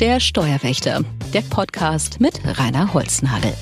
Der Steuerwächter, der Podcast mit Rainer Holznagel.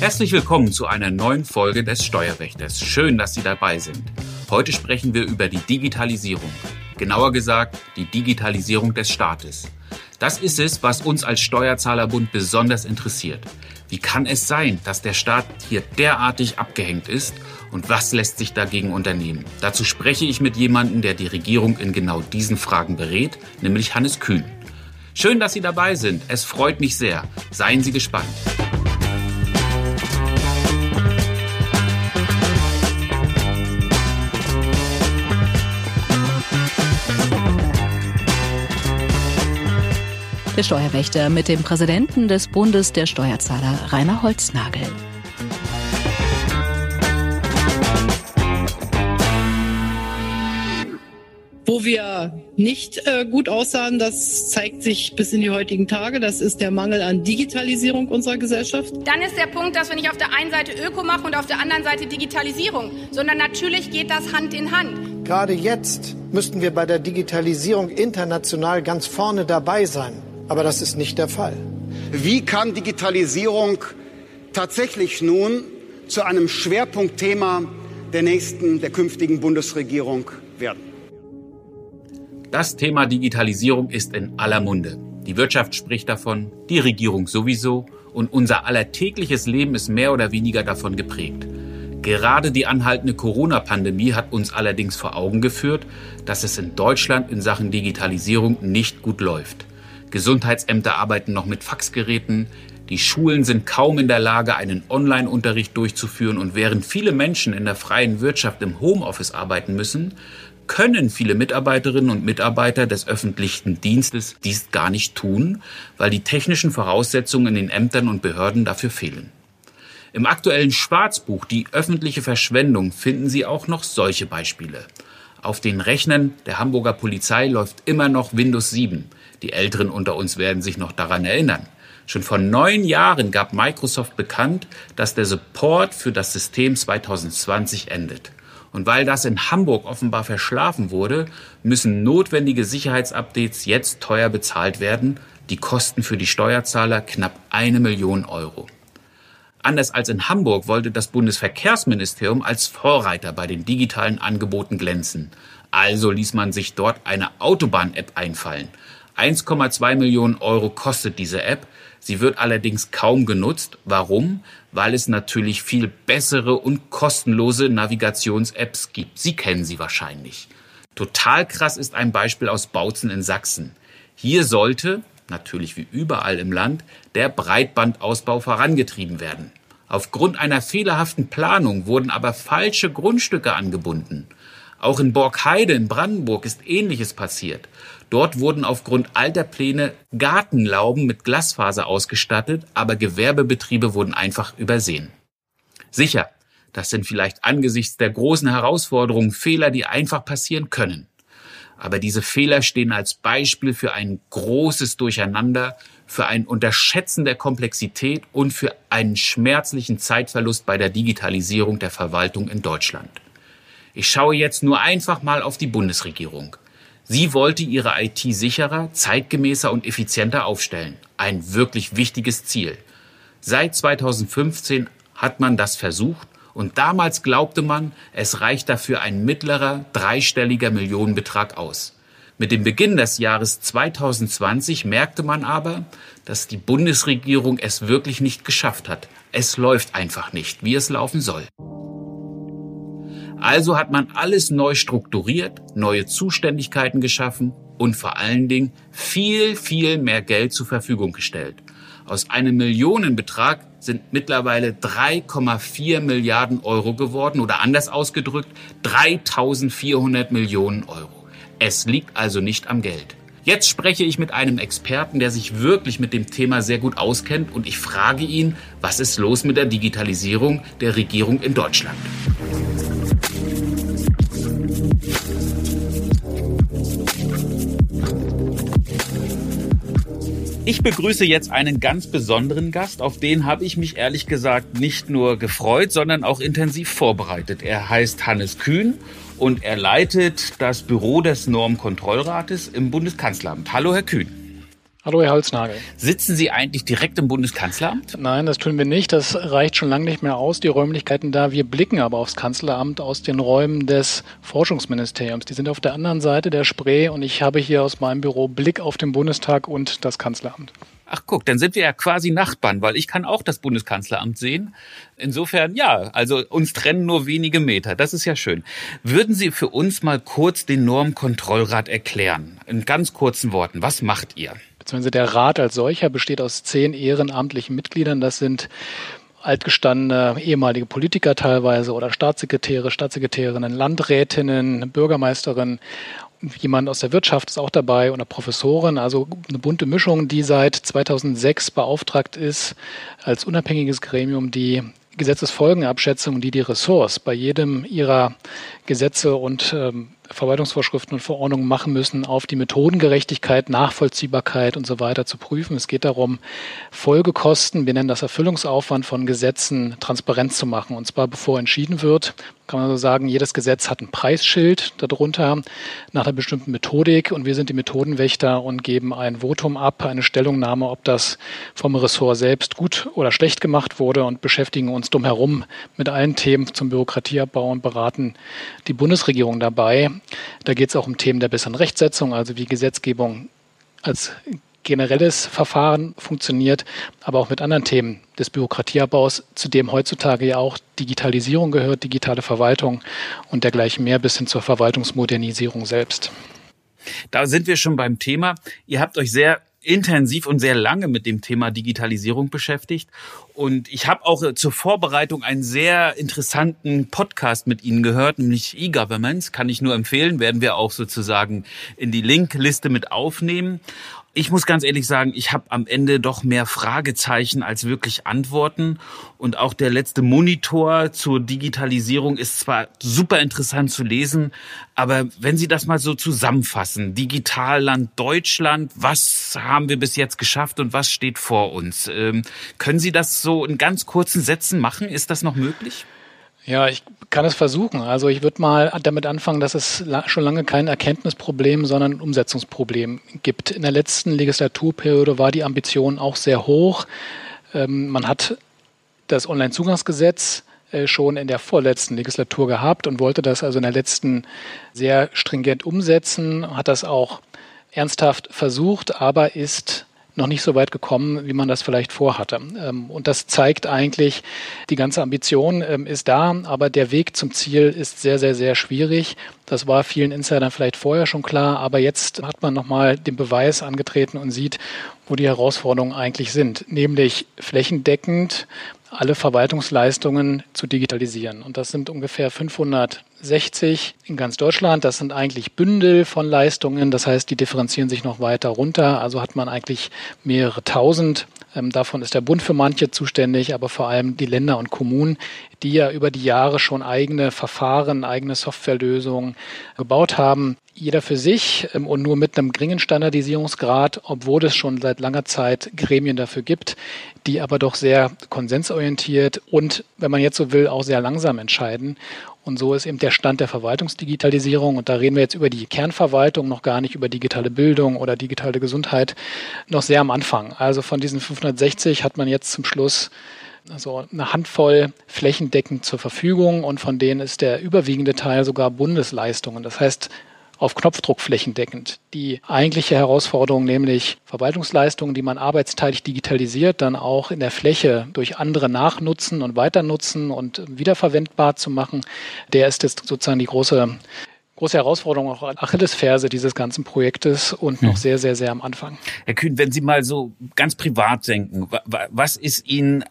Herzlich willkommen zu einer neuen Folge des Steuerwächters. Schön, dass Sie dabei sind. Heute sprechen wir über die Digitalisierung. Genauer gesagt, die Digitalisierung des Staates. Das ist es, was uns als Steuerzahlerbund besonders interessiert. Wie kann es sein, dass der Staat hier derartig abgehängt ist und was lässt sich dagegen unternehmen? Dazu spreche ich mit jemandem, der die Regierung in genau diesen Fragen berät, nämlich Hannes Kühn. Schön, dass Sie dabei sind. Es freut mich sehr. Seien Sie gespannt. Der Steuerwächter mit dem Präsidenten des Bundes der Steuerzahler, Rainer Holznagel. Wo wir nicht äh, gut aussahen, das zeigt sich bis in die heutigen Tage. Das ist der Mangel an Digitalisierung unserer Gesellschaft. Dann ist der Punkt, dass wir nicht auf der einen Seite Öko machen und auf der anderen Seite Digitalisierung, sondern natürlich geht das Hand in Hand. Gerade jetzt müssten wir bei der Digitalisierung international ganz vorne dabei sein. Aber das ist nicht der Fall. Wie kann Digitalisierung tatsächlich nun zu einem Schwerpunktthema der nächsten, der künftigen Bundesregierung werden? Das Thema Digitalisierung ist in aller Munde. Die Wirtschaft spricht davon, die Regierung sowieso und unser allertägliches Leben ist mehr oder weniger davon geprägt. Gerade die anhaltende Corona-Pandemie hat uns allerdings vor Augen geführt, dass es in Deutschland in Sachen Digitalisierung nicht gut läuft. Gesundheitsämter arbeiten noch mit Faxgeräten. Die Schulen sind kaum in der Lage, einen Online-Unterricht durchzuführen. Und während viele Menschen in der freien Wirtschaft im Homeoffice arbeiten müssen, können viele Mitarbeiterinnen und Mitarbeiter des öffentlichen Dienstes dies gar nicht tun, weil die technischen Voraussetzungen in den Ämtern und Behörden dafür fehlen. Im aktuellen Schwarzbuch Die öffentliche Verschwendung finden Sie auch noch solche Beispiele. Auf den Rechnern der Hamburger Polizei läuft immer noch Windows 7. Die Älteren unter uns werden sich noch daran erinnern. Schon vor neun Jahren gab Microsoft bekannt, dass der Support für das System 2020 endet. Und weil das in Hamburg offenbar verschlafen wurde, müssen notwendige Sicherheitsupdates jetzt teuer bezahlt werden. Die Kosten für die Steuerzahler knapp eine Million Euro. Anders als in Hamburg wollte das Bundesverkehrsministerium als Vorreiter bei den digitalen Angeboten glänzen. Also ließ man sich dort eine Autobahn-App einfallen. 1,2 Millionen Euro kostet diese App. Sie wird allerdings kaum genutzt. Warum? Weil es natürlich viel bessere und kostenlose Navigations-Apps gibt. Sie kennen sie wahrscheinlich. Total krass ist ein Beispiel aus Bautzen in Sachsen. Hier sollte, natürlich wie überall im Land, der Breitbandausbau vorangetrieben werden. Aufgrund einer fehlerhaften Planung wurden aber falsche Grundstücke angebunden. Auch in Borgheide in Brandenburg ist Ähnliches passiert. Dort wurden aufgrund alter Pläne Gartenlauben mit Glasfaser ausgestattet, aber Gewerbebetriebe wurden einfach übersehen. Sicher, das sind vielleicht angesichts der großen Herausforderungen Fehler, die einfach passieren können. Aber diese Fehler stehen als Beispiel für ein großes Durcheinander, für ein Unterschätzen der Komplexität und für einen schmerzlichen Zeitverlust bei der Digitalisierung der Verwaltung in Deutschland. Ich schaue jetzt nur einfach mal auf die Bundesregierung. Sie wollte ihre IT sicherer, zeitgemäßer und effizienter aufstellen. Ein wirklich wichtiges Ziel. Seit 2015 hat man das versucht und damals glaubte man, es reicht dafür ein mittlerer, dreistelliger Millionenbetrag aus. Mit dem Beginn des Jahres 2020 merkte man aber, dass die Bundesregierung es wirklich nicht geschafft hat. Es läuft einfach nicht, wie es laufen soll. Also hat man alles neu strukturiert, neue Zuständigkeiten geschaffen und vor allen Dingen viel, viel mehr Geld zur Verfügung gestellt. Aus einem Millionenbetrag sind mittlerweile 3,4 Milliarden Euro geworden oder anders ausgedrückt 3400 Millionen Euro. Es liegt also nicht am Geld. Jetzt spreche ich mit einem Experten, der sich wirklich mit dem Thema sehr gut auskennt und ich frage ihn, was ist los mit der Digitalisierung der Regierung in Deutschland? Ich begrüße jetzt einen ganz besonderen Gast, auf den habe ich mich ehrlich gesagt nicht nur gefreut, sondern auch intensiv vorbereitet. Er heißt Hannes Kühn und er leitet das Büro des Normkontrollrates im Bundeskanzleramt. Hallo, Herr Kühn. Hallo, Herr Holznagel. Sitzen Sie eigentlich direkt im Bundeskanzleramt? Nein, das tun wir nicht. Das reicht schon lange nicht mehr aus, die Räumlichkeiten da. Wir blicken aber aufs Kanzleramt aus den Räumen des Forschungsministeriums. Die sind auf der anderen Seite der Spree und ich habe hier aus meinem Büro Blick auf den Bundestag und das Kanzleramt. Ach guck, dann sind wir ja quasi Nachbarn, weil ich kann auch das Bundeskanzleramt sehen. Insofern, ja, also uns trennen nur wenige Meter. Das ist ja schön. Würden Sie für uns mal kurz den Normkontrollrat erklären? In ganz kurzen Worten. Was macht ihr? Beziehungsweise der Rat als solcher besteht aus zehn ehrenamtlichen Mitgliedern. Das sind altgestandene ehemalige Politiker teilweise oder Staatssekretäre, Staatssekretärinnen, Landrätinnen, Bürgermeisterinnen. Jemand aus der Wirtschaft ist auch dabei oder Professoren, also eine bunte Mischung, die seit 2006 beauftragt ist, als unabhängiges Gremium die Gesetzesfolgenabschätzung, die die Ressorts bei jedem ihrer Gesetze und ähm, Verwaltungsvorschriften und Verordnungen machen müssen, auf die Methodengerechtigkeit, Nachvollziehbarkeit und so weiter zu prüfen. Es geht darum, Folgekosten, wir nennen das Erfüllungsaufwand von Gesetzen, transparent zu machen. Und zwar bevor entschieden wird, kann man so sagen, jedes Gesetz hat ein Preisschild darunter nach einer bestimmten Methodik und wir sind die Methodenwächter und geben ein Votum ab, eine Stellungnahme, ob das vom Ressort selbst gut oder schlecht gemacht wurde und beschäftigen uns drumherum mit allen Themen zum Bürokratieabbau und beraten die Bundesregierung dabei. Da geht es auch um Themen der besseren Rechtsetzung, also wie Gesetzgebung als generelles Verfahren funktioniert, aber auch mit anderen Themen des Bürokratieabbaus, zu dem heutzutage ja auch Digitalisierung gehört, digitale Verwaltung und dergleichen mehr bis hin zur Verwaltungsmodernisierung selbst. Da sind wir schon beim Thema. Ihr habt euch sehr intensiv und sehr lange mit dem Thema Digitalisierung beschäftigt. Und ich habe auch äh, zur Vorbereitung einen sehr interessanten Podcast mit Ihnen gehört, nämlich E-Governments. Kann ich nur empfehlen, werden wir auch sozusagen in die Linkliste mit aufnehmen. Ich muss ganz ehrlich sagen, ich habe am Ende doch mehr Fragezeichen als wirklich Antworten. Und auch der letzte Monitor zur Digitalisierung ist zwar super interessant zu lesen, aber wenn Sie das mal so zusammenfassen, Digitalland Deutschland, was haben wir bis jetzt geschafft und was steht vor uns? Ähm, können Sie das so in ganz kurzen Sätzen machen? Ist das noch möglich? Ja, ich kann es versuchen. Also ich würde mal damit anfangen, dass es schon lange kein Erkenntnisproblem, sondern ein Umsetzungsproblem gibt. In der letzten Legislaturperiode war die Ambition auch sehr hoch. Ähm, man hat das Onlinezugangsgesetz äh, schon in der vorletzten Legislatur gehabt und wollte das also in der letzten sehr stringent umsetzen, hat das auch ernsthaft versucht, aber ist noch nicht so weit gekommen, wie man das vielleicht vorhatte. Ähm, und das zeigt eigentlich, die ganze Ambition ähm, ist da, aber der Weg zum Ziel ist sehr, sehr, sehr schwierig. Das war vielen Insidern vielleicht vorher schon klar, aber jetzt hat man nochmal den Beweis angetreten und sieht, wo die Herausforderungen eigentlich sind, nämlich flächendeckend alle Verwaltungsleistungen zu digitalisieren. Und das sind ungefähr 560 in ganz Deutschland. Das sind eigentlich Bündel von Leistungen. Das heißt, die differenzieren sich noch weiter runter. Also hat man eigentlich mehrere tausend. Ähm, davon ist der Bund für manche zuständig, aber vor allem die Länder und Kommunen, die ja über die Jahre schon eigene Verfahren, eigene Softwarelösungen gebaut haben. Jeder für sich ähm, und nur mit einem geringen Standardisierungsgrad, obwohl es schon seit langer Zeit Gremien dafür gibt, die aber doch sehr konsensorientiert und, wenn man jetzt so will, auch sehr langsam entscheiden. Und so ist eben der Stand der Verwaltungsdigitalisierung. Und da reden wir jetzt über die Kernverwaltung, noch gar nicht über digitale Bildung oder digitale Gesundheit, noch sehr am Anfang. Also von diesen 560 hat man jetzt zum Schluss also eine Handvoll flächendeckend zur Verfügung und von denen ist der überwiegende Teil sogar Bundesleistungen. Das heißt, auf Knopfdruck flächendeckend. Die eigentliche Herausforderung, nämlich Verwaltungsleistungen, die man arbeitsteilig digitalisiert, dann auch in der Fläche durch andere nachnutzen und weiternutzen und wiederverwendbar zu machen, der ist jetzt sozusagen die große große Herausforderung, auch Achillesferse dieses ganzen Projektes und noch sehr, sehr, sehr am Anfang. Herr Kühn, wenn Sie mal so ganz privat denken, was ist Ihnen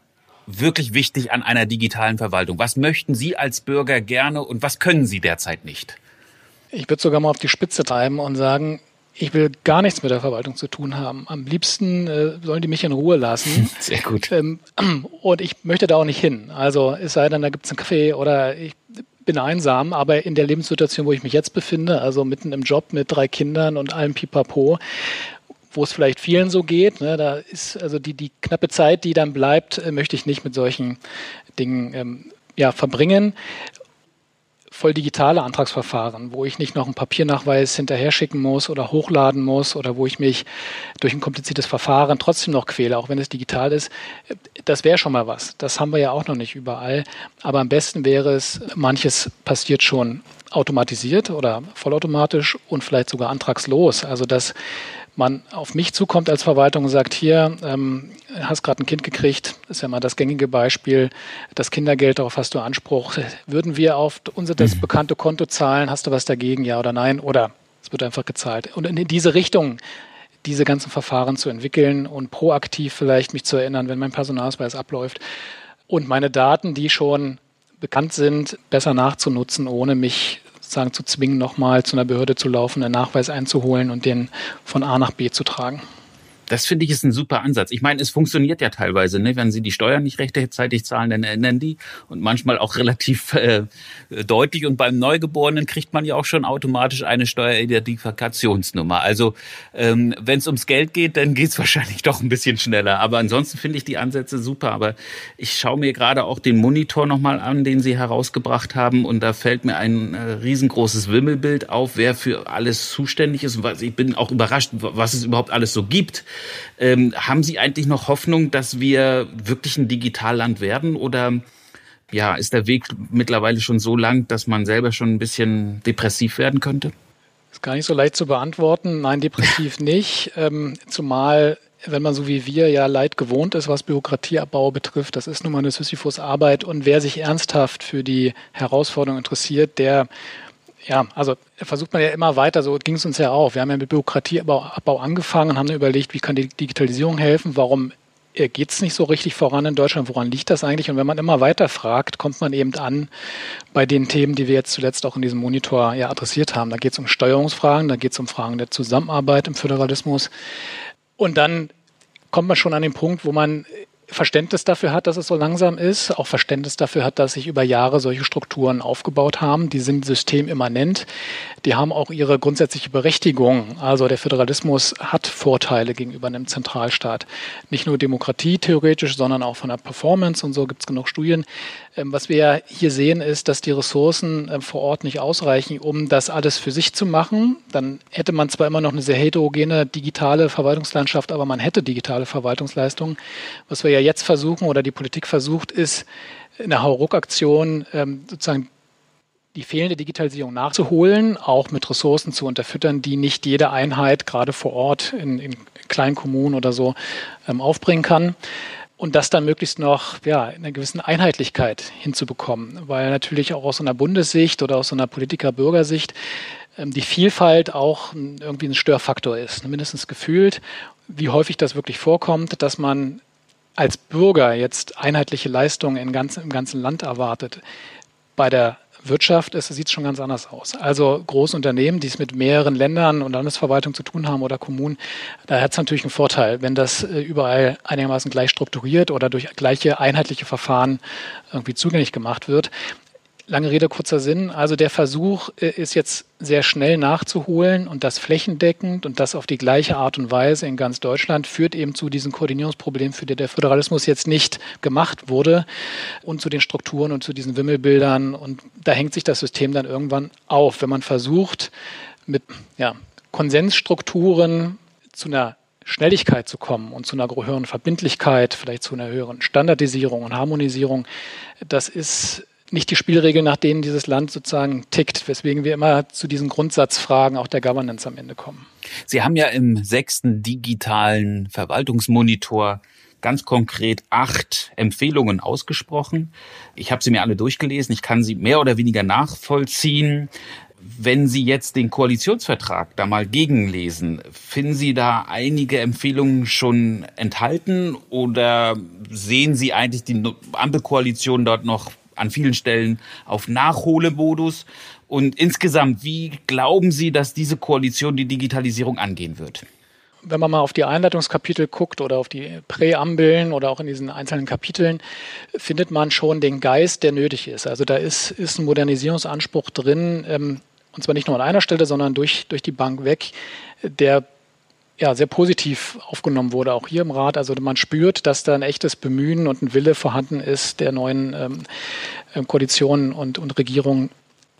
wirklich wichtig an einer digitalen Verwaltung? Was möchten Sie als Bürger gerne und was können Sie derzeit nicht? Ich würde sogar mal auf die Spitze treiben und sagen, ich will gar nichts mit der Verwaltung zu tun haben. Am liebsten äh, sollen die mich in Ruhe lassen. Sehr gut. Ähm, und ich möchte da auch nicht hin. Also es sei denn, da gibt es einen Kaffee oder ich bin einsam, aber in der Lebenssituation, wo ich mich jetzt befinde, also mitten im Job mit drei Kindern und allem Pipapo, wo es vielleicht vielen so geht. Ne? Da ist also die, die knappe Zeit, die dann bleibt, äh, möchte ich nicht mit solchen Dingen ähm, ja, verbringen voll digitale Antragsverfahren, wo ich nicht noch einen Papiernachweis hinterher schicken muss oder hochladen muss oder wo ich mich durch ein kompliziertes Verfahren trotzdem noch quäle, auch wenn es digital ist, das wäre schon mal was. Das haben wir ja auch noch nicht überall. Aber am besten wäre es, manches passiert schon automatisiert oder vollautomatisch und vielleicht sogar antragslos. Also dass man auf mich zukommt als Verwaltung und sagt, hier, ähm, hast gerade ein Kind gekriegt, ist ja mal das gängige Beispiel, das Kindergeld, darauf hast du Anspruch. Würden wir auf unser das mhm. bekannte Konto zahlen, hast du was dagegen, ja oder nein? Oder es wird einfach gezahlt. Und in diese Richtung diese ganzen Verfahren zu entwickeln und proaktiv vielleicht mich zu erinnern, wenn mein Personalausweis abläuft und meine Daten, die schon bekannt sind, besser nachzunutzen, ohne mich sozusagen zu zwingen, nochmal zu einer Behörde zu laufen, einen Nachweis einzuholen und den von A nach B zu tragen. Das finde ich ist ein super Ansatz. Ich meine, es funktioniert ja teilweise, ne? wenn Sie die Steuern nicht rechtzeitig zahlen, dann ändern die und manchmal auch relativ äh, deutlich. Und beim Neugeborenen kriegt man ja auch schon automatisch eine Steueridentifikationsnummer. Also ähm, wenn es ums Geld geht, dann geht es wahrscheinlich doch ein bisschen schneller. Aber ansonsten finde ich die Ansätze super. Aber ich schaue mir gerade auch den Monitor nochmal an, den Sie herausgebracht haben. Und da fällt mir ein äh, riesengroßes Wimmelbild auf, wer für alles zuständig ist. Und ich bin auch überrascht, was es überhaupt alles so gibt. Ähm, haben Sie eigentlich noch Hoffnung, dass wir wirklich ein Digitalland werden oder ja, ist der Weg mittlerweile schon so lang, dass man selber schon ein bisschen depressiv werden könnte? Ist gar nicht so leicht zu beantworten. Nein, depressiv nicht. Ähm, zumal wenn man so wie wir ja Leid gewohnt ist, was Bürokratieabbau betrifft, das ist nun mal eine Sisyphus-Arbeit. Und wer sich ernsthaft für die Herausforderung interessiert, der ja, also versucht man ja immer weiter, so ging es uns ja auch. Wir haben ja mit Bürokratieabbau angefangen und haben überlegt, wie kann die Digitalisierung helfen, warum äh, geht es nicht so richtig voran in Deutschland, woran liegt das eigentlich? Und wenn man immer weiter fragt, kommt man eben an bei den Themen, die wir jetzt zuletzt auch in diesem Monitor ja adressiert haben. Da geht es um Steuerungsfragen, da geht es um Fragen der Zusammenarbeit im Föderalismus. Und dann kommt man schon an den Punkt, wo man Verständnis dafür hat, dass es so langsam ist, auch Verständnis dafür hat, dass sich über Jahre solche Strukturen aufgebaut haben. Die sind systemimmanent. Die haben auch ihre grundsätzliche Berechtigung. Also der Föderalismus hat Vorteile gegenüber einem Zentralstaat. Nicht nur Demokratie theoretisch, sondern auch von der Performance und so gibt es genug Studien. Ähm, was wir hier sehen, ist, dass die Ressourcen äh, vor Ort nicht ausreichen, um das alles für sich zu machen. Dann hätte man zwar immer noch eine sehr heterogene digitale Verwaltungslandschaft, aber man hätte digitale Verwaltungsleistungen. Was wir ja jetzt versuchen oder die Politik versucht, ist eine Hauruck-Aktion ähm, sozusagen die fehlende Digitalisierung nachzuholen, auch mit Ressourcen zu unterfüttern, die nicht jede Einheit gerade vor Ort in, in kleinen Kommunen oder so ähm, aufbringen kann. Und das dann möglichst noch ja, in einer gewissen Einheitlichkeit hinzubekommen, weil natürlich auch aus einer Bundessicht oder aus einer Politiker-Bürgersicht ähm, die Vielfalt auch irgendwie ein Störfaktor ist, mindestens gefühlt. Wie häufig das wirklich vorkommt, dass man als Bürger jetzt einheitliche Leistungen in ganz, im ganzen Land erwartet. Bei der Wirtschaft sieht es schon ganz anders aus. Also große Unternehmen, die es mit mehreren Ländern und Landesverwaltungen zu tun haben oder Kommunen, da hat es natürlich einen Vorteil, wenn das äh, überall einigermaßen gleich strukturiert oder durch gleiche einheitliche Verfahren irgendwie zugänglich gemacht wird. Lange Rede, kurzer Sinn. Also der Versuch äh, ist jetzt sehr schnell nachzuholen und das flächendeckend und das auf die gleiche Art und Weise in ganz Deutschland führt eben zu diesen Koordinierungsproblemen, für die der Föderalismus jetzt nicht gemacht wurde und zu den Strukturen und zu diesen Wimmelbildern. Und da hängt sich das System dann irgendwann auf, wenn man versucht, mit ja, Konsensstrukturen zu einer Schnelligkeit zu kommen und zu einer höheren Verbindlichkeit, vielleicht zu einer höheren Standardisierung und Harmonisierung, das ist nicht die Spielregeln, nach denen dieses Land sozusagen tickt, weswegen wir immer zu diesen Grundsatzfragen auch der Governance am Ende kommen. Sie haben ja im sechsten digitalen Verwaltungsmonitor ganz konkret acht Empfehlungen ausgesprochen. Ich habe sie mir alle durchgelesen. Ich kann sie mehr oder weniger nachvollziehen. Wenn Sie jetzt den Koalitionsvertrag da mal gegenlesen, finden Sie da einige Empfehlungen schon enthalten oder sehen Sie eigentlich die Ampelkoalition dort noch an vielen Stellen auf Nachholemodus. Und insgesamt, wie glauben Sie, dass diese Koalition die Digitalisierung angehen wird? wenn man mal auf die Einleitungskapitel guckt oder auf die Präambeln oder auch in diesen einzelnen Kapiteln, findet man schon den Geist, der nötig ist. Also da ist, ist ein Modernisierungsanspruch drin, ähm, und zwar nicht nur an einer Stelle, sondern durch, durch die Bank weg, der ja, sehr positiv aufgenommen wurde, auch hier im Rat. Also man spürt, dass da ein echtes Bemühen und ein Wille vorhanden ist, der neuen ähm, ähm Koalitionen und, und Regierungen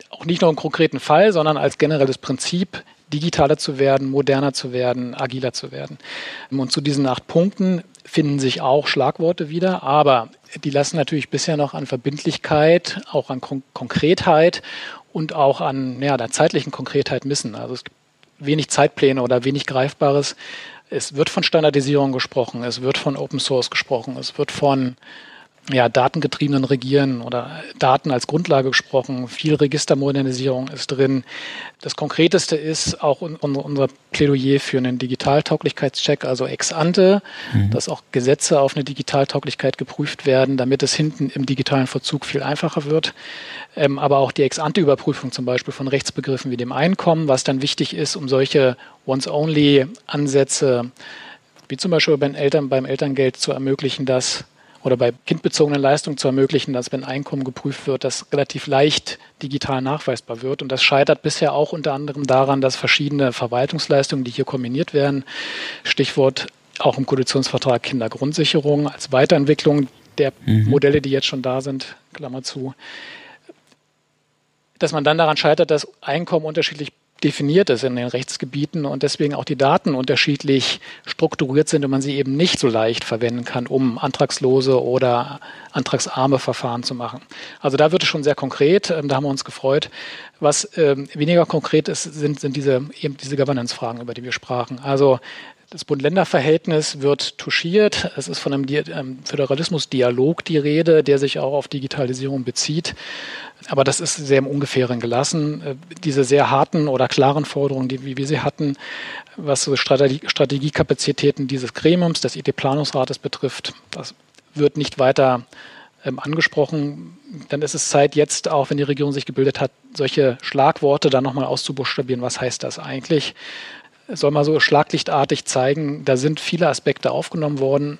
auch nicht nur im konkreten Fall, sondern als generelles Prinzip digitaler zu werden, moderner zu werden, agiler zu werden. Und zu diesen acht Punkten finden sich auch Schlagworte wieder, aber die lassen natürlich bisher noch an Verbindlichkeit, auch an Kon Konkretheit und auch an ja, der zeitlichen Konkretheit missen. Also es gibt wenig Zeitpläne oder wenig Greifbares. Es wird von Standardisierung gesprochen, es wird von Open Source gesprochen, es wird von ja, datengetriebenen Regieren oder Daten als Grundlage gesprochen. Viel Registermodernisierung ist drin. Das Konkreteste ist auch unser Plädoyer für einen Digitaltauglichkeitscheck, also ex ante, mhm. dass auch Gesetze auf eine Digitaltauglichkeit geprüft werden, damit es hinten im digitalen Verzug viel einfacher wird. Ähm, aber auch die ex ante Überprüfung zum Beispiel von Rechtsbegriffen wie dem Einkommen, was dann wichtig ist, um solche Once-Only-Ansätze wie zum Beispiel beim, Eltern, beim Elterngeld zu ermöglichen, dass oder bei kindbezogenen Leistungen zu ermöglichen, dass wenn Einkommen geprüft wird, das relativ leicht digital nachweisbar wird. Und das scheitert bisher auch unter anderem daran, dass verschiedene Verwaltungsleistungen, die hier kombiniert werden, Stichwort auch im Koalitionsvertrag Kindergrundsicherung als Weiterentwicklung der mhm. Modelle, die jetzt schon da sind, Klammer zu, dass man dann daran scheitert, dass Einkommen unterschiedlich definiert ist in den Rechtsgebieten und deswegen auch die Daten unterschiedlich strukturiert sind und man sie eben nicht so leicht verwenden kann, um antragslose oder antragsarme Verfahren zu machen. Also da wird es schon sehr konkret, ähm, da haben wir uns gefreut. Was ähm, weniger konkret ist, sind, sind diese, eben diese Governance-Fragen, über die wir sprachen. Also das Bund-Länder-Verhältnis wird touchiert. Es ist von einem ähm, Föderalismus-Dialog die Rede, der sich auch auf Digitalisierung bezieht. Aber das ist sehr im Ungefähren gelassen. Äh, diese sehr harten oder klaren Forderungen, die, wie wir sie hatten, was so Strategie, Strategiekapazitäten dieses Gremiums, des IT-Planungsrates betrifft, das wird nicht weiter ähm, angesprochen. Dann ist es Zeit, jetzt auch, wenn die Regierung sich gebildet hat, solche Schlagworte dann nochmal auszubuchstabieren. Was heißt das eigentlich? Es soll mal so schlaglichtartig zeigen, da sind viele Aspekte aufgenommen worden,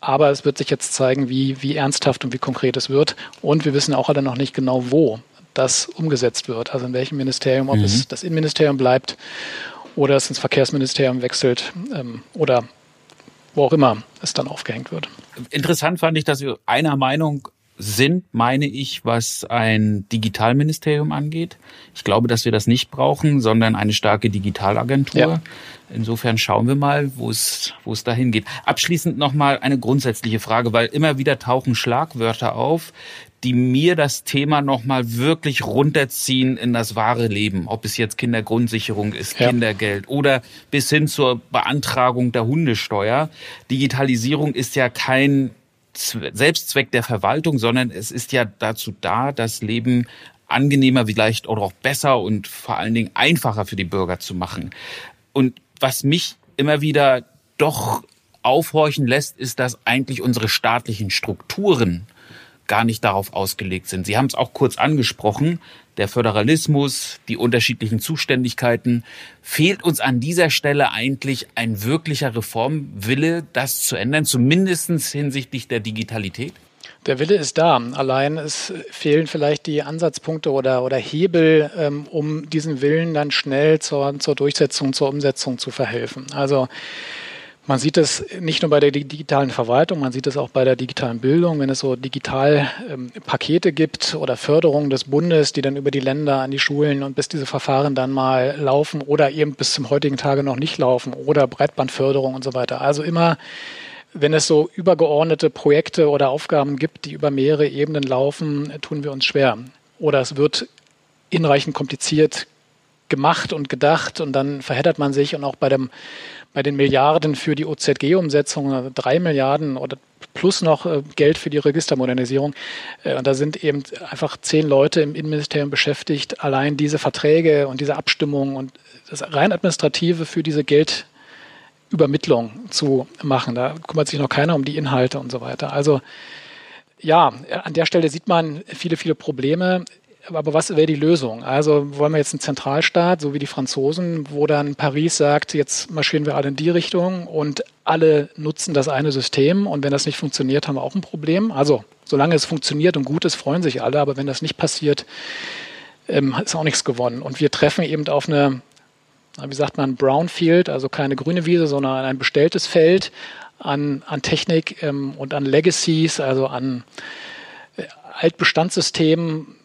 aber es wird sich jetzt zeigen, wie, wie ernsthaft und wie konkret es wird. Und wir wissen auch alle noch nicht genau, wo das umgesetzt wird. Also in welchem Ministerium, ob mhm. es das Innenministerium bleibt oder es ins Verkehrsministerium wechselt ähm, oder wo auch immer es dann aufgehängt wird. Interessant fand ich, dass wir einer Meinung sind, meine ich, was ein Digitalministerium angeht. Ich glaube, dass wir das nicht brauchen, sondern eine starke Digitalagentur. Ja. Insofern schauen wir mal, wo es, wo es dahin geht. Abschließend nochmal eine grundsätzliche Frage, weil immer wieder tauchen Schlagwörter auf, die mir das Thema nochmal wirklich runterziehen in das wahre Leben. Ob es jetzt Kindergrundsicherung ist, ja. Kindergeld oder bis hin zur Beantragung der Hundesteuer. Digitalisierung ist ja kein Selbstzweck der Verwaltung, sondern es ist ja dazu da, das Leben angenehmer, vielleicht oder auch besser und vor allen Dingen einfacher für die Bürger zu machen. Und was mich immer wieder doch aufhorchen lässt, ist, dass eigentlich unsere staatlichen Strukturen gar nicht darauf ausgelegt sind. Sie haben es auch kurz angesprochen, der Föderalismus, die unterschiedlichen Zuständigkeiten. Fehlt uns an dieser Stelle eigentlich ein wirklicher Reformwille, das zu ändern, zumindest hinsichtlich der Digitalität? Der Wille ist da. Allein es fehlen vielleicht die Ansatzpunkte oder, oder Hebel, ähm, um diesen Willen dann schnell zur, zur Durchsetzung, zur Umsetzung zu verhelfen. Also man sieht es nicht nur bei der digitalen Verwaltung, man sieht es auch bei der digitalen Bildung, wenn es so Digitalpakete ähm, gibt oder Förderungen des Bundes, die dann über die Länder an die Schulen und bis diese Verfahren dann mal laufen oder eben bis zum heutigen Tage noch nicht laufen oder Breitbandförderung und so weiter. Also immer, wenn es so übergeordnete Projekte oder Aufgaben gibt, die über mehrere Ebenen laufen, tun wir uns schwer. Oder es wird hinreichend kompliziert gemacht und gedacht und dann verheddert man sich und auch bei dem bei den Milliarden für die OZG-Umsetzung, also drei Milliarden oder plus noch äh, Geld für die Registermodernisierung. Äh, und da sind eben einfach zehn Leute im Innenministerium beschäftigt, allein diese Verträge und diese Abstimmungen und das rein administrative für diese Geldübermittlung zu machen. Da kümmert sich noch keiner um die Inhalte und so weiter. Also ja, an der Stelle sieht man viele, viele Probleme aber was wäre die Lösung? Also wollen wir jetzt einen Zentralstaat, so wie die Franzosen, wo dann Paris sagt, jetzt marschieren wir alle in die Richtung und alle nutzen das eine System und wenn das nicht funktioniert, haben wir auch ein Problem. Also solange es funktioniert und gut ist, freuen sich alle, aber wenn das nicht passiert, ähm, ist auch nichts gewonnen. Und wir treffen eben auf eine wie sagt man, Brownfield, also keine grüne Wiese, sondern ein bestelltes Feld an, an Technik ähm, und an Legacies, also an äh, Altbestandssystemen,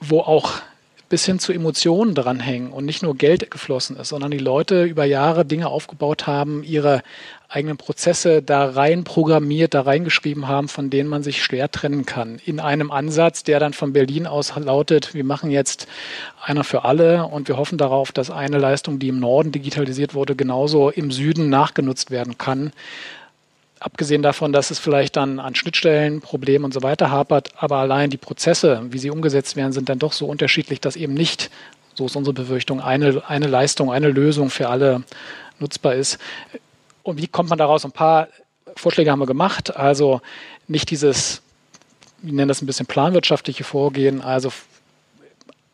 wo auch bis hin zu Emotionen dranhängen und nicht nur Geld geflossen ist, sondern die Leute über Jahre Dinge aufgebaut haben, ihre eigenen Prozesse da rein programmiert, da reingeschrieben haben, von denen man sich schwer trennen kann. In einem Ansatz, der dann von Berlin aus lautet, wir machen jetzt einer für alle und wir hoffen darauf, dass eine Leistung, die im Norden digitalisiert wurde, genauso im Süden nachgenutzt werden kann. Abgesehen davon, dass es vielleicht dann an Schnittstellen, Problemen und so weiter hapert, aber allein die Prozesse, wie sie umgesetzt werden, sind dann doch so unterschiedlich, dass eben nicht, so ist unsere Befürchtung, eine, eine Leistung, eine Lösung für alle nutzbar ist. Und wie kommt man daraus? Ein paar Vorschläge haben wir gemacht. Also nicht dieses, wir nennen das ein bisschen planwirtschaftliche Vorgehen, also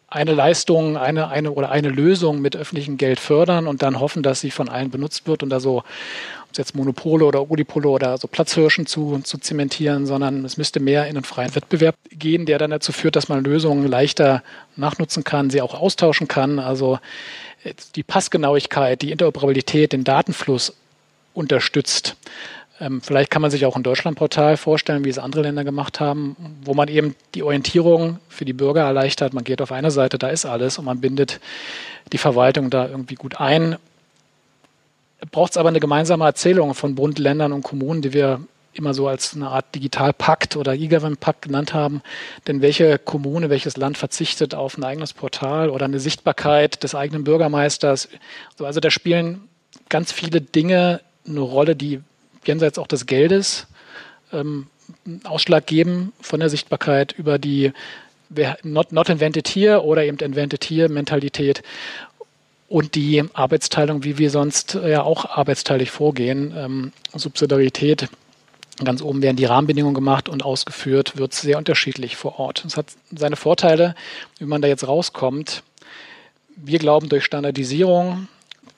eine Leistung, eine, eine oder eine Lösung mit öffentlichem Geld fördern und dann hoffen, dass sie von allen benutzt wird und da so jetzt Monopole oder Oligopole oder so Platzhirschen zu, zu zementieren, sondern es müsste mehr in einen freien Wettbewerb gehen, der dann dazu führt, dass man Lösungen leichter nachnutzen kann, sie auch austauschen kann. Also die Passgenauigkeit, die Interoperabilität, den Datenfluss unterstützt. Ähm, vielleicht kann man sich auch ein Deutschlandportal vorstellen, wie es andere Länder gemacht haben, wo man eben die Orientierung für die Bürger erleichtert. Man geht auf eine Seite, da ist alles und man bindet die Verwaltung da irgendwie gut ein. Braucht es aber eine gemeinsame Erzählung von Bund, Ländern und Kommunen, die wir immer so als eine Art Digitalpakt oder E-Government-Pakt genannt haben. Denn welche Kommune, welches Land verzichtet auf ein eigenes Portal oder eine Sichtbarkeit des eigenen Bürgermeisters? Also da spielen ganz viele Dinge eine Rolle, die jenseits auch des Geldes ähm, Ausschlag geben von der Sichtbarkeit über die not, not invented here oder eben invented here Mentalität und die Arbeitsteilung, wie wir sonst ja auch arbeitsteilig vorgehen. Ähm, Subsidiarität, ganz oben werden die Rahmenbedingungen gemacht und ausgeführt wird sehr unterschiedlich vor Ort. Es hat seine Vorteile, wie man da jetzt rauskommt. Wir glauben durch Standardisierung,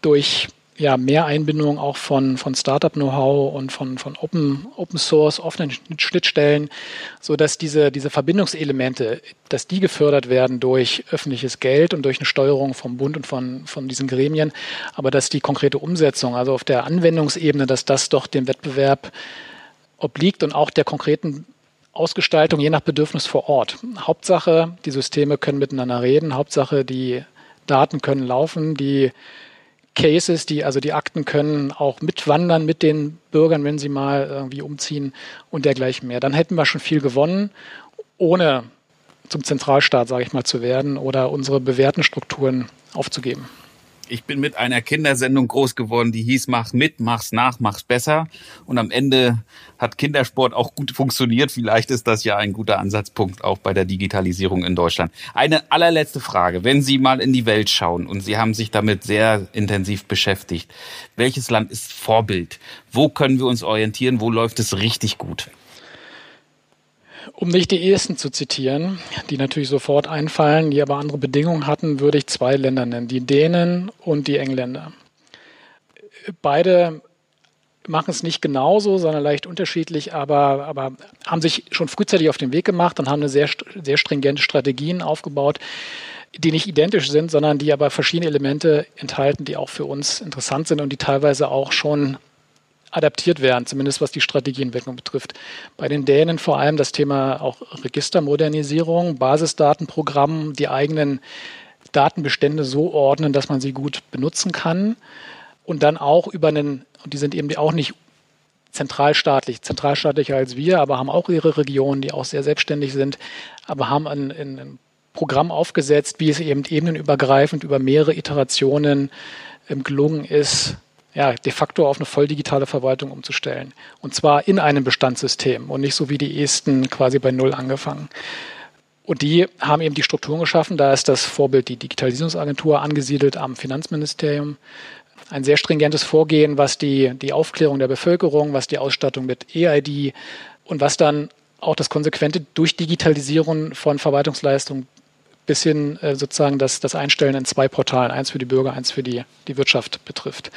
durch ja, mehr Einbindung auch von, von Startup-Know-how und von, von Open, Open Source, offenen Schnittstellen, so dass diese, diese Verbindungselemente, dass die gefördert werden durch öffentliches Geld und durch eine Steuerung vom Bund und von, von diesen Gremien, aber dass die konkrete Umsetzung, also auf der Anwendungsebene, dass das doch dem Wettbewerb obliegt und auch der konkreten Ausgestaltung je nach Bedürfnis vor Ort. Hauptsache, die Systeme können miteinander reden, Hauptsache, die Daten können laufen, die Cases, die, also die Akten können auch mitwandern mit den Bürgern, wenn sie mal irgendwie umziehen und dergleichen mehr. Dann hätten wir schon viel gewonnen, ohne zum Zentralstaat, sage ich mal, zu werden oder unsere bewährten Strukturen aufzugeben. Ich bin mit einer Kindersendung groß geworden, die hieß Mach mit, mach's nach, mach's besser. Und am Ende hat Kindersport auch gut funktioniert. Vielleicht ist das ja ein guter Ansatzpunkt auch bei der Digitalisierung in Deutschland. Eine allerletzte Frage. Wenn Sie mal in die Welt schauen und Sie haben sich damit sehr intensiv beschäftigt, welches Land ist Vorbild? Wo können wir uns orientieren? Wo läuft es richtig gut? Um nicht die Ehesten zu zitieren, die natürlich sofort einfallen, die aber andere Bedingungen hatten, würde ich zwei Länder nennen, die Dänen und die Engländer. Beide machen es nicht genauso, sondern leicht unterschiedlich, aber, aber haben sich schon frühzeitig auf den Weg gemacht und haben eine sehr, sehr stringente Strategien aufgebaut, die nicht identisch sind, sondern die aber verschiedene Elemente enthalten, die auch für uns interessant sind und die teilweise auch schon adaptiert werden, zumindest was die Strategieentwicklung betrifft. Bei den Dänen vor allem das Thema auch Registermodernisierung, Basisdatenprogramm, die eigenen Datenbestände so ordnen, dass man sie gut benutzen kann und dann auch über einen, und die sind eben auch nicht zentralstaatlich, zentralstaatlicher als wir, aber haben auch ihre Regionen, die auch sehr selbstständig sind, aber haben ein, ein Programm aufgesetzt, wie es eben ebenenübergreifend über mehrere Iterationen ähm, gelungen ist, ja, de facto auf eine voll digitale Verwaltung umzustellen. Und zwar in einem Bestandssystem und nicht so wie die Esten quasi bei Null angefangen. Und die haben eben die Strukturen geschaffen. Da ist das Vorbild die Digitalisierungsagentur angesiedelt am Finanzministerium. Ein sehr stringentes Vorgehen, was die, die Aufklärung der Bevölkerung, was die Ausstattung mit EID und was dann auch das konsequente Durchdigitalisieren von Verwaltungsleistungen bis hin äh, sozusagen das, das Einstellen in zwei Portalen, eins für die Bürger, eins für die, die Wirtschaft betrifft.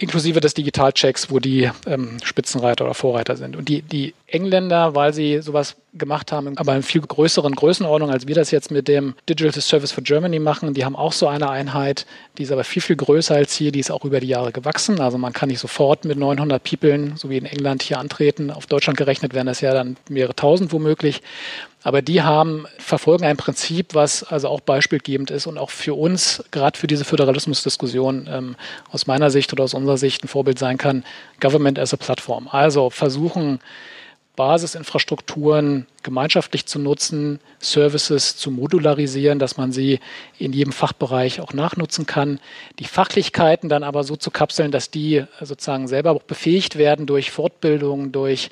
Inklusive des Digitalchecks, wo die ähm, Spitzenreiter oder Vorreiter sind. Und die, die Engländer, weil sie sowas gemacht haben, aber in viel größeren Größenordnung, als wir das jetzt mit dem Digital Service for Germany machen. Die haben auch so eine Einheit, die ist aber viel, viel größer als hier. Die ist auch über die Jahre gewachsen. Also man kann nicht sofort mit 900 People, so wie in England, hier antreten. Auf Deutschland gerechnet wären das ja dann mehrere tausend womöglich. Aber die haben, verfolgen ein Prinzip, was also auch beispielgebend ist und auch für uns, gerade für diese Föderalismusdiskussion, ähm, aus meiner Sicht oder aus unserer Sicht ein Vorbild sein kann. Government as a Platform. Also versuchen, Basisinfrastrukturen gemeinschaftlich zu nutzen, Services zu modularisieren, dass man sie in jedem Fachbereich auch nachnutzen kann, die Fachlichkeiten dann aber so zu kapseln, dass die sozusagen selber auch befähigt werden durch Fortbildung, durch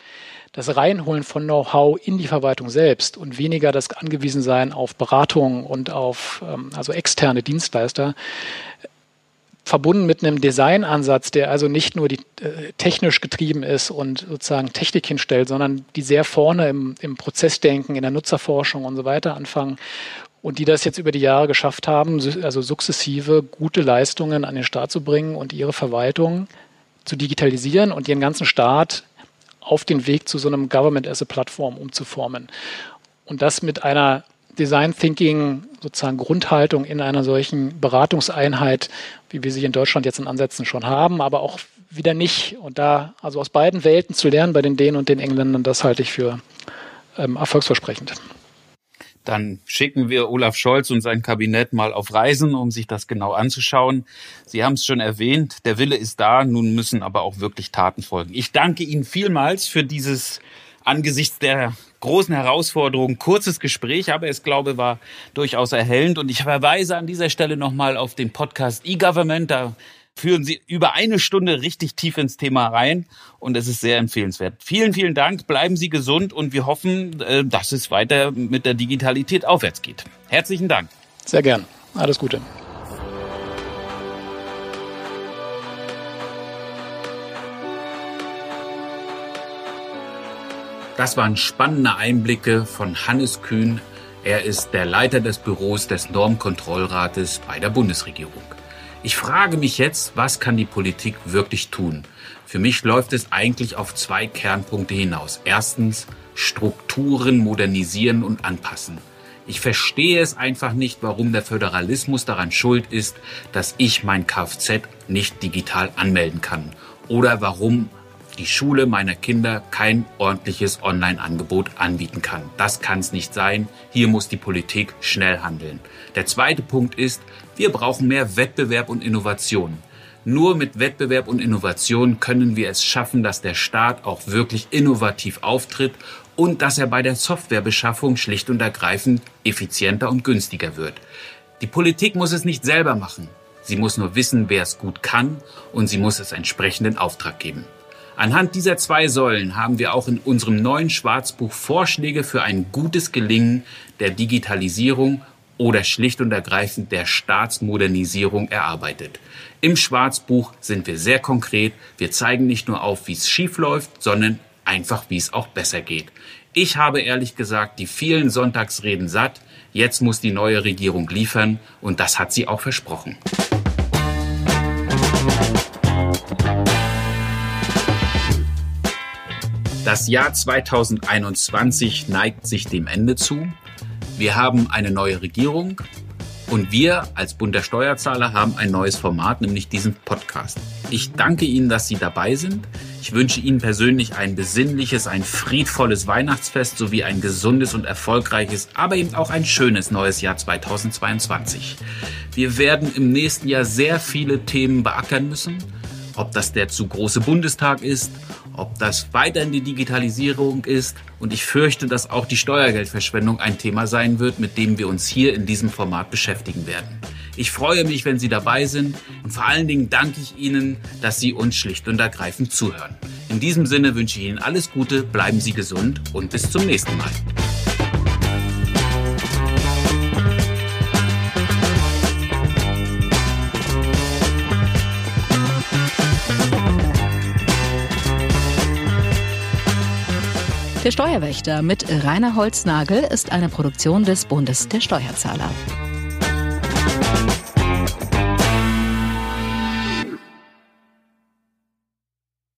das Reinholen von Know-how in die Verwaltung selbst und weniger das Angewiesensein auf Beratung und auf ähm, also externe Dienstleister verbunden mit einem Designansatz, der also nicht nur die, äh, technisch getrieben ist und sozusagen Technik hinstellt, sondern die sehr vorne im, im Prozessdenken, in der Nutzerforschung und so weiter anfangen und die das jetzt über die Jahre geschafft haben, also sukzessive gute Leistungen an den Staat zu bringen und ihre Verwaltung zu digitalisieren und ihren ganzen Staat auf den Weg zu so einem Government as a Plattform umzuformen. Und das mit einer Design Thinking sozusagen Grundhaltung in einer solchen Beratungseinheit, wie wir sie in Deutschland jetzt in Ansätzen schon haben, aber auch wieder nicht. Und da also aus beiden Welten zu lernen bei den Dänen und den Engländern, das halte ich für ähm, erfolgsversprechend. Dann schicken wir Olaf Scholz und sein Kabinett mal auf Reisen, um sich das genau anzuschauen. Sie haben es schon erwähnt, der Wille ist da, nun müssen aber auch wirklich Taten folgen. Ich danke Ihnen vielmals für dieses angesichts der großen Herausforderungen kurzes Gespräch, aber es glaube war durchaus erhellend und ich verweise an dieser Stelle nochmal auf den Podcast E-Government, da führen Sie über eine Stunde richtig tief ins Thema rein und es ist sehr empfehlenswert. Vielen, vielen Dank, bleiben Sie gesund und wir hoffen, äh, dass es weiter mit der Digitalität aufwärts geht. Herzlichen Dank. Sehr gern. Alles Gute. Das waren spannende Einblicke von Hannes Kühn. Er ist der Leiter des Büros des Normkontrollrates bei der Bundesregierung. Ich frage mich jetzt, was kann die Politik wirklich tun? Für mich läuft es eigentlich auf zwei Kernpunkte hinaus. Erstens, Strukturen modernisieren und anpassen. Ich verstehe es einfach nicht, warum der Föderalismus daran schuld ist, dass ich mein Kfz nicht digital anmelden kann. Oder warum die Schule meiner Kinder kein ordentliches Online-Angebot anbieten kann. Das kann es nicht sein. Hier muss die Politik schnell handeln. Der zweite Punkt ist, wir brauchen mehr Wettbewerb und Innovation. Nur mit Wettbewerb und Innovation können wir es schaffen, dass der Staat auch wirklich innovativ auftritt und dass er bei der Softwarebeschaffung schlicht und ergreifend effizienter und günstiger wird. Die Politik muss es nicht selber machen. Sie muss nur wissen, wer es gut kann und sie muss es entsprechenden Auftrag geben. Anhand dieser zwei Säulen haben wir auch in unserem neuen Schwarzbuch Vorschläge für ein gutes Gelingen der Digitalisierung oder schlicht und ergreifend der Staatsmodernisierung erarbeitet. Im Schwarzbuch sind wir sehr konkret. Wir zeigen nicht nur auf, wie es schief läuft, sondern einfach, wie es auch besser geht. Ich habe ehrlich gesagt die vielen Sonntagsreden satt. Jetzt muss die neue Regierung liefern und das hat sie auch versprochen. Das Jahr 2021 neigt sich dem Ende zu. Wir haben eine neue Regierung und wir als Bund der Steuerzahler haben ein neues Format, nämlich diesen Podcast. Ich danke Ihnen, dass Sie dabei sind. Ich wünsche Ihnen persönlich ein besinnliches, ein friedvolles Weihnachtsfest sowie ein gesundes und erfolgreiches, aber eben auch ein schönes neues Jahr 2022. Wir werden im nächsten Jahr sehr viele Themen beackern müssen, ob das der zu große Bundestag ist, ob das weiterhin die Digitalisierung ist. Und ich fürchte, dass auch die Steuergeldverschwendung ein Thema sein wird, mit dem wir uns hier in diesem Format beschäftigen werden. Ich freue mich, wenn Sie dabei sind und vor allen Dingen danke ich Ihnen, dass Sie uns schlicht und ergreifend zuhören. In diesem Sinne wünsche ich Ihnen alles Gute, bleiben Sie gesund und bis zum nächsten Mal. Der Steuerwächter mit Rainer Holznagel ist eine Produktion des Bundes der Steuerzahler.